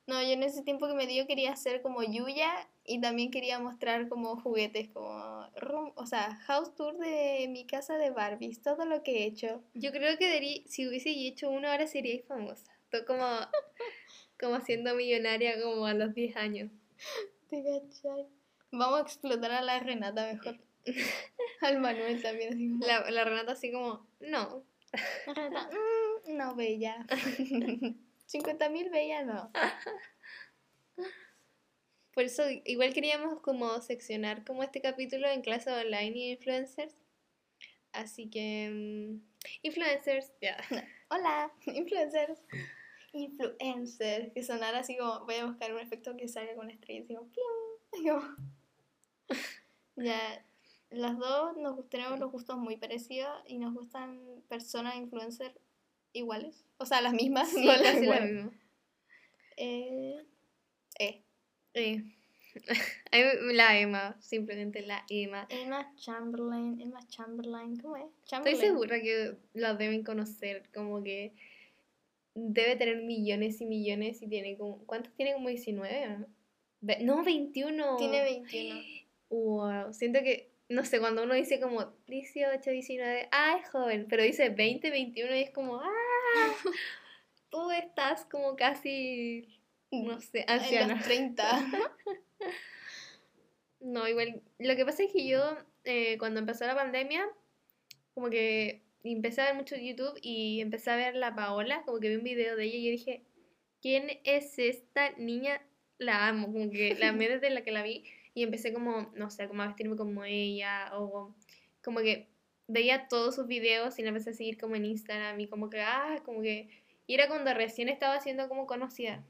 No, yo en ese tiempo que me dio quería hacer como Yuya y también quería mostrar como juguetes, como, room- o sea, house tour de mi casa de Barbies, todo lo que he hecho. Yo creo que deberí- si hubiese hecho uno ahora sería famosa. Tú como, como siendo millonaria como a los 10 años. ¿Te cachai? Vamos a explotar a la Renata mejor. Al Manuel también, así como, La, la Renata así como, no. la Renata, "Mm, no, bella. 50 mil bella, no. Por eso igual queríamos como seccionar como este capítulo en clase online y influencers. Así que mm, influencers, ya. Hola, influencers. Influencers, que sonara así como, voy a buscar un efecto que salga con estrellas, así como, ¡pium! Como- Ya, las dos nos tenemos los gustos muy parecidos y nos gustan personas influencers iguales. O sea, las mismas, Sí, no las iguales. Eh, eh, Eh, La Emma, simplemente la Emma. Emma Chamberlain, Emma Chamberlain, ¿cómo es? Estoy Chamberlain. segura que la deben conocer, como que debe tener millones y millones y tiene como... ¿Cuántos tiene? Como 19, ¿o ¿no? Ve- No, 21. Tiene 21. Wow, siento que, no sé, cuando uno dice como 18, 19, ah, es joven, pero dice 20, 21 y es como, ah, tú estás como casi, no sé, En anciana. los 30. No, igual, lo que pasa es que yo, eh, cuando empezó la pandemia, como que empecé a ver mucho YouTube y empecé a ver la Paola, como que vi un video de ella y yo dije, ¿quién es esta niña? La amo, como que la amé desde la que la vi y empecé como, no sé, como a vestirme como ella o como que veía todos sus videos y la empecé a seguir como en Instagram y como que, ah, como que, y era cuando recién estaba siendo como conocida.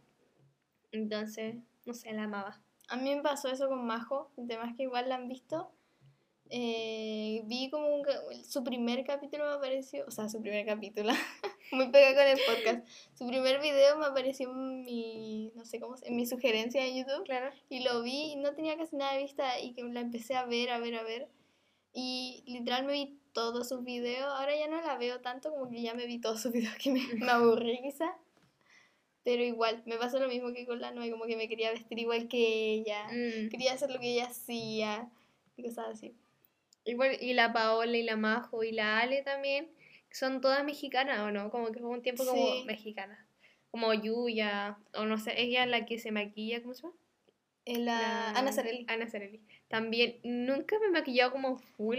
Entonces, no sé, la amaba. A mí me pasó eso con Majo, además que igual la han visto. Eh, vi como un su primer capítulo me apareció, o sea, su primer capítulo, muy pegado con el podcast. Su primer video me apareció en mi, no sé cómo, en mi sugerencia en YouTube. Claro. Y lo vi y no tenía casi nada de vista y que la empecé a ver, a ver, a ver. Y literal me vi todos sus videos. Ahora ya no la veo tanto, como que ya me vi todos sus videos que me, me aburrí quizá. Pero igual, me pasó lo mismo que con la Noe, como que me quería vestir igual que ella. Mm. Quería hacer lo que ella hacía y cosas así. Y la Paola y la Majo y la Ale también, son todas mexicanas, ¿o no? Como que fue un tiempo como Sí. mexicanas. Como Yuya, o no sé, ella la que se maquilla, ¿cómo se llama? En la, La- Ana Sarelli. Ana Sarelli. También nunca me he maquillado como full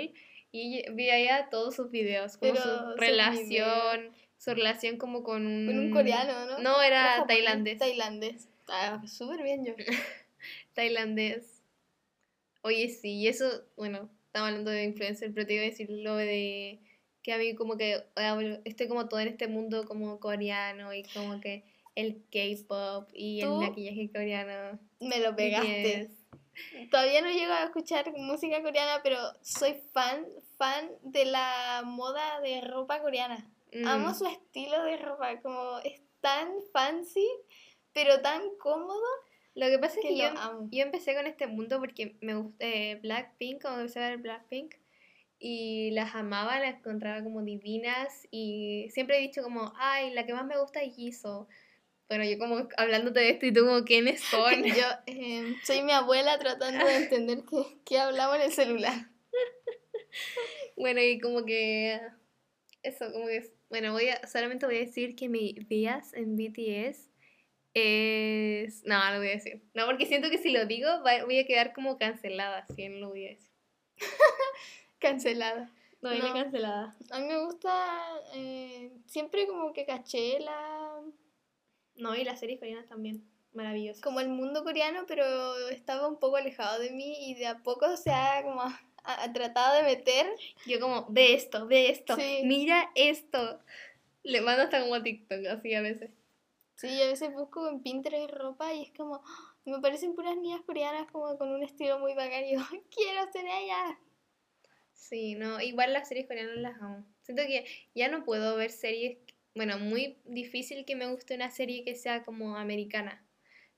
y veía todos sus videos, como Pero su relación, su relación como con un... Con un coreano, ¿no? No, era japonés, tailandés. Tailandés. Ah, súper bien yo. Tailandés. Oye, sí, y eso, bueno, estaba hablando de influencer, pero te iba a decir lo de que a mí como que estoy como todo en este mundo como coreano y como que el K-pop y el maquillaje coreano. Me lo pegaste. Todavía no llego a escuchar música coreana, pero soy fan, fan de la moda de ropa coreana. Mm. Amo su estilo de ropa, como es tan fancy, pero tan cómodo Lo que pasa es que yo, amo. yo empecé con este mundo porque me gusta Blackpink, cuando empecé a ver Blackpink, y las amaba, las encontraba como divinas, y siempre he dicho como, ay, la que más me gusta es Jisoo. Bueno, yo como hablándote de esto y tú como, ¿quiénes son? Yo eh, soy mi abuela tratando de entender qué, qué hablamos en el celular. bueno, y como que, eso, como que, bueno, voy a, solamente voy a decir que mi bias en BTS es... No, no lo voy a decir. No, porque siento que si lo digo voy a quedar como cancelada, si no lo voy a decir. Cancelada. No, cancelada. A mí me gusta, eh, siempre como que caché la, No, y las series coreanas también. Maravillosas. como el mundo coreano, pero estaba un poco alejado de mí y de a poco se ha como tratado de meter. Yo como, ve esto, ve esto, Sí. mira esto. Le mando hasta como TikTok, así a veces. Sí, a veces busco en Pinterest ropa y es como, ¡ah! me parecen puras niñas coreanas como con un estilo muy bacán y yo, quiero ser ellas. Sí, no, igual las series coreanas las amo. Siento que ya no puedo ver series, bueno, muy difícil que me guste una serie que sea como americana.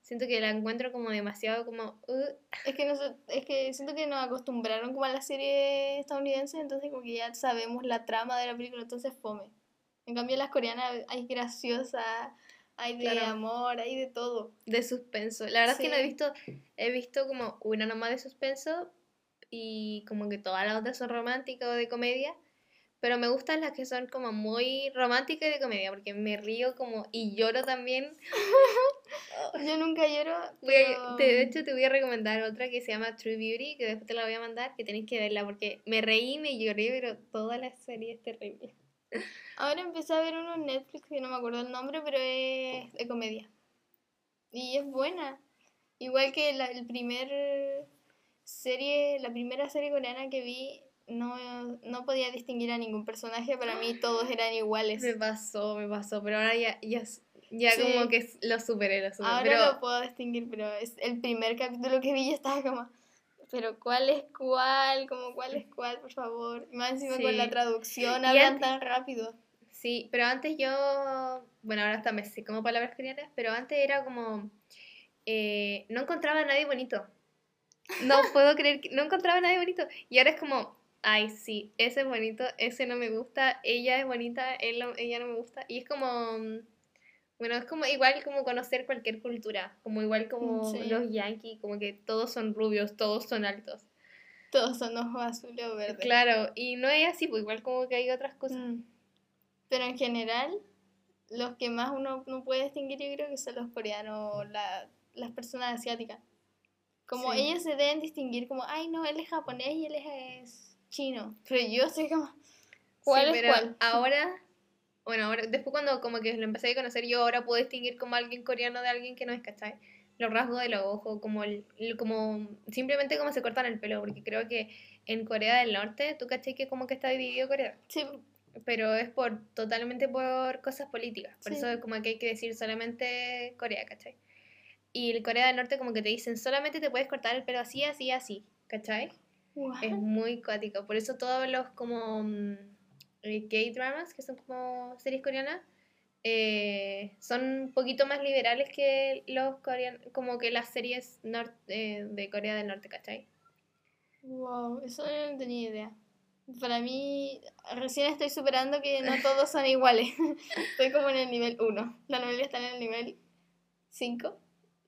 Siento que la encuentro como demasiado como, uh, Es que, no sé, es que siento que nos acostumbraron como a la serie estadounidense, entonces como que ya sabemos la trama de la película, entonces fome. En cambio las coreanas hay graciosa, hay de Claro. amor, hay de todo. de suspenso. La verdad es que no he Sí. visto, he visto como una nomás de suspenso y como que todas las otras son románticas o de comedia, pero me gustan las que son como muy románticas y de comedia, porque me río como y lloro también. Yo nunca lloro, pero... de hecho, te voy a recomendar otra que se llama True Beauty, que después te la voy a mandar, que tenéis que verla, porque me reí me lloré, pero toda la serie es terrible. Ahora empecé a ver uno en Netflix que no me acuerdo el nombre, pero es de comedia. Y es buena. Igual que la el primer serie, la primera serie coreana que vi, no, no podía distinguir a ningún personaje. Para mí todos eran iguales. Me pasó, me pasó, pero ahora ya, ya, ya Sí. como que lo superé, lo superé. Ahora pero lo puedo distinguir, pero es el primer capítulo que vi y estaba como, pero ¿cuál es cuál? Como ¿cuál es cuál, por favor? Más encima con la traducción, hablan antes- tan rápido. Sí, pero antes yo, bueno, ahora hasta me sé como palabras coreanas, pero antes era como, eh, no encontraba a nadie bonito. No puedo creer que no encontraba a nadie bonito. Y ahora es como, ay, sí, ese es bonito, ese no me gusta, ella es bonita, él no- ella no me gusta. Y es como, mm, bueno, es como igual como conocer cualquier cultura, como igual como Sí. los yankees, como que todos son rubios, todos son altos. Todos son ojos azules o verdes. Claro, y no es así, pues igual como que hay otras cosas. Mm. Pero en general, los que más uno no puede distinguir, yo creo que son los coreanos, la- las personas asiáticas. Como Sí. ellos se deben distinguir como, ay no, él es japonés y él es chino. Pero yo soy como, ¿cuál Sí, es pero cuál? ahora, bueno, ahora, después cuando como que lo empecé a conocer, yo ahora puedo distinguir como alguien coreano de alguien que no es, ¿cachai? Los rasgos de los ojos, como el, el- como simplemente como se cortan el pelo, porque creo que en Corea del Norte, tú caché que como que está dividido Corea. Sí, Pero es por totalmente por cosas políticas. Por Sí. eso es como que hay que decir solamente Corea, ¿cachai? Y el Corea del Norte como que te dicen solamente te puedes cortar el pelo así, así, así, ¿cachai? What? Es muy cuático. Por eso todos los como mm, K-dramas, que son como series coreanas, eh, son un poquito más liberales que los coreanos, como que las series eh, de Corea del Norte, ¿cachai? Wow, eso no tenía idea. Para mí, recién estoy superando que no todos son iguales. Estoy como en el nivel 1. La novela está en el nivel 5.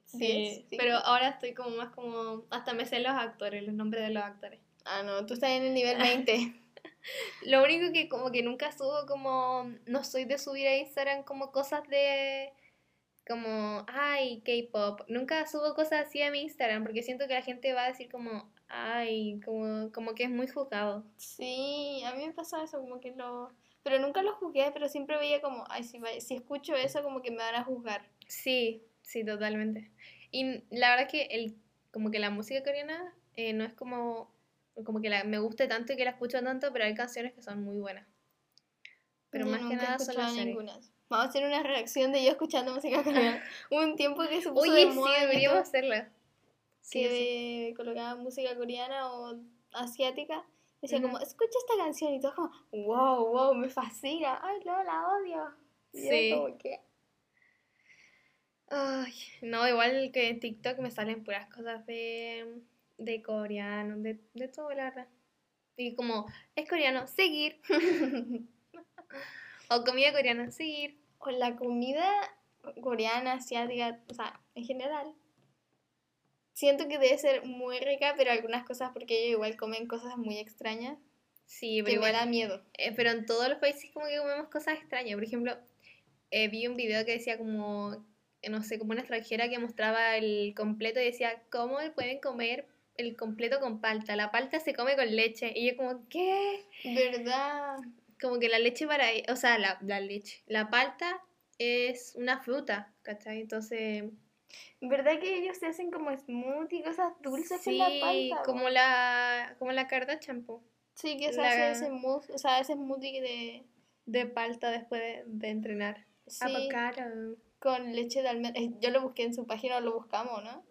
Sí, pero ahora estoy como más como, hasta me sé los actores, los nombres de los actores. Ah, no, tú estás en el nivel 20. Lo único que como que nunca subo como, no soy de subir a Instagram como cosas de, como, ay, K-pop. Nunca subo cosas así a mi Instagram porque siento que la gente va a decir como, ay, como, como que es muy juzgado. Sí, a mí me pasa eso, como que lo... Pero nunca lo juzgué, pero siempre veía como, ay, si, si escucho eso, como que me van a juzgar. Sí, sí, totalmente. Y la verdad que el, como que la música coreana eh, no es como, como que la, me guste tanto y que la escucho tanto, pero hay canciones que son muy buenas. Pero Yo más que nada son las ninguna. Vamos a hacer una reacción de yo escuchando música coreana. Hubo un tiempo que se puso Oye, de sí, moda en deberíamos esto, hacerla. Sí, sí. que colocaba música coreana o asiática. Decía Ujú. como, escucha esta canción y todo como, wow, wow, me fascina. Ay, no, la odio. Y yo Sí. como, ¿qué? Ay, no, igual que en TikTok me salen puras cosas de, de coreano, de, de todo, la verdad. Y como, es coreano, seguir. o comida coreana, seguir. O la comida coreana, asiática, o sea, en general. Siento que debe ser muy rica, pero algunas cosas, porque ellos igual comen cosas muy extrañas, Sí, que pero me igual, da miedo. eh, pero en todos los países como que comemos cosas extrañas. Por ejemplo, eh, vi un video que decía como, no sé, como una extranjera que mostraba el completo y decía, ¿cómo pueden comer el completo con palta? La palta se come con leche. Y yo como, ¿qué? ¿Verdad? como que la leche para, o sea, la, la leche, la palta es una fruta, ¿cachai? Entonces, ¿Verdad que ellos se hacen como smoothie, cosas dulces con la palta? como la, como la Kardashian, Sí, que se la- hace ese mousse, o sea, ese smoothie de... de palta después de, de entrenar. Sí, Avocado. con leche de almendra. Eh, Yo lo busqué en su página, lo buscamos, ¿no?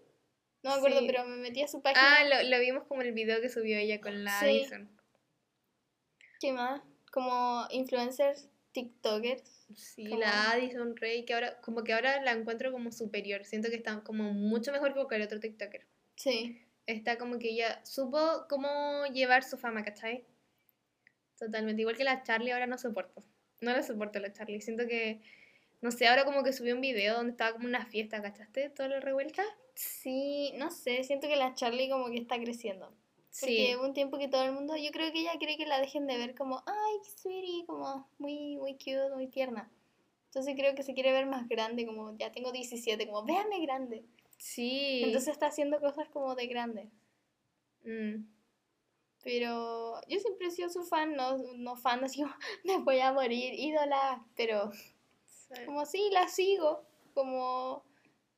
No me acuerdo, Sí. pero me metí a su página. Ah, lo, lo vimos como el video que subió ella con la Sí. Addison. ¿Qué más? Como influencers, tiktokers. Sí, Como- la Addison Rey, que ahora, como que ahora la encuentro como superior. Siento que está como mucho mejor que cualquier otro TikToker. Sí. está como que ella supo cómo llevar su fama, ¿cachai? Totalmente. Igual que la Charlie ahora no soporto. No la soporto la Charlie. Siento que, no sé, ahora como que subió un video donde estaba como una fiesta, ¿cachaste? Todo lo revuelta. Sí, no sé, siento que la Charlie como que está creciendo. Porque Sí. hubo un tiempo que todo el mundo, yo creo que ella cree que la dejen de ver como, ay, sweetie, como muy, muy cute, muy tierna. Entonces creo que se quiere ver más grande, como ya tengo 17, como véame grande. Sí. Entonces está haciendo cosas como de grande. Mm. Pero yo siempre he sido su fan, no, no fan así como, me voy a morir, ídola. Pero Sí. como sí, la sigo, como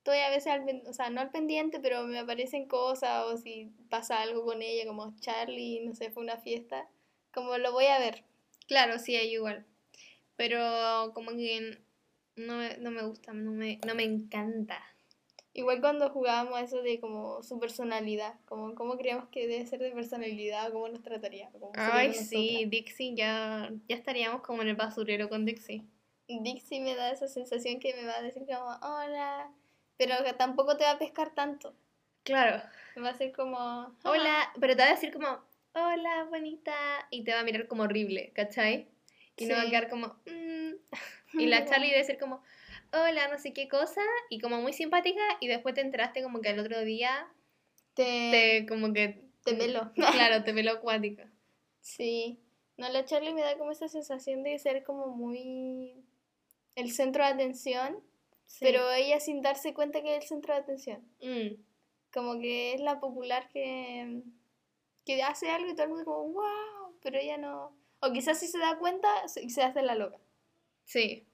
estoy a veces, al, o sea, no al pendiente, pero me aparecen cosas o si pasa algo con ella, como Charlie, no sé, fue una fiesta, como lo voy a ver. Claro, sí, hay igual. Pero como que no, no me gusta, no me, no me encanta. Igual cuando jugábamos a eso de como su personalidad, como cómo creemos que debe ser de personalidad o cómo nos trataría. cómo Ay, sí, nosotras. Dixie, ya, ya estaríamos como en el basurero con Dixie. Dixie me da esa sensación que me va a decir como, hola, pero que tampoco te va a pescar tanto. Claro. Va a decir como, "Ah". Hola, pero te va a decir como, hola, bonita, y te va a mirar como horrible, ¿cachai? Y no va a quedar como, "Mm". Y la Charlie debe ser como, hola, no sé qué cosa, y como muy simpática, y después te enteraste como que al otro día te, te, como que... te peló. Claro, te peló acuática. Sí. No, la Charlie me da como esa sensación de ser como muy el centro de atención, pero ella sin darse cuenta que es el centro de atención. Mm, Como que es la popular que, que hace algo y todo el mundo como, wow, pero ella no... O quizás si se da cuenta y se hace la loca. sí.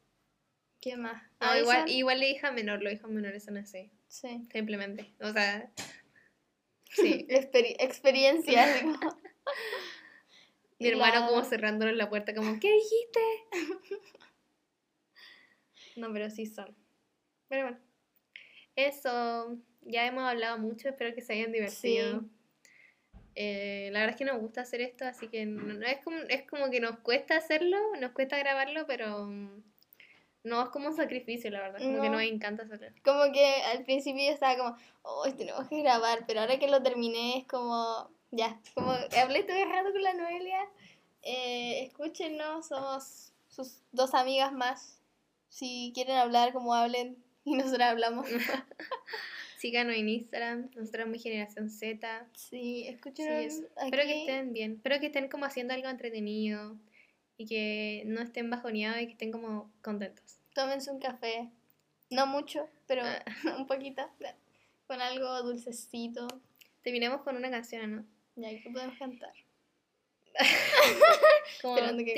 ¿Qué más? No, Addison, igual, igual le hija menor, los hijos menores son así, Sí. simplemente. O sea, sí. Experi- experiencia. Mi hermano la- como cerrándonos la puerta, como, ¿qué dijiste? no, pero sí son. Pero bueno. Eso, ya hemos hablado mucho, espero que se hayan divertido. Sí. Eh, la verdad es que nos gusta hacer esto, así que no, no es, como, es como que nos cuesta hacerlo, nos cuesta grabarlo, pero mm, no es como un sacrificio, la verdad, como que No. nos encanta hacerlo. Como que al principio yo estaba como, oh, tenemos que grabar, pero ahora que lo terminé es como, ya, como hablé todo el rato con la Noelia, eh, escúchenos, somos sus dos amigas más, si quieren hablar, como hablen, y nosotros hablamos. Síganos en Instagram, nosotros muy generación Z. sí, Sí, eso. aquí. Espero que estén bien, espero que estén como haciendo algo entretenido y que no estén bajoneados y que estén como contentos. Tómense un café, no mucho, pero Ah. un poquito, con algo dulcecito, Terminemos con una canción, ¿no? ya que podemos cantar. Esperando que-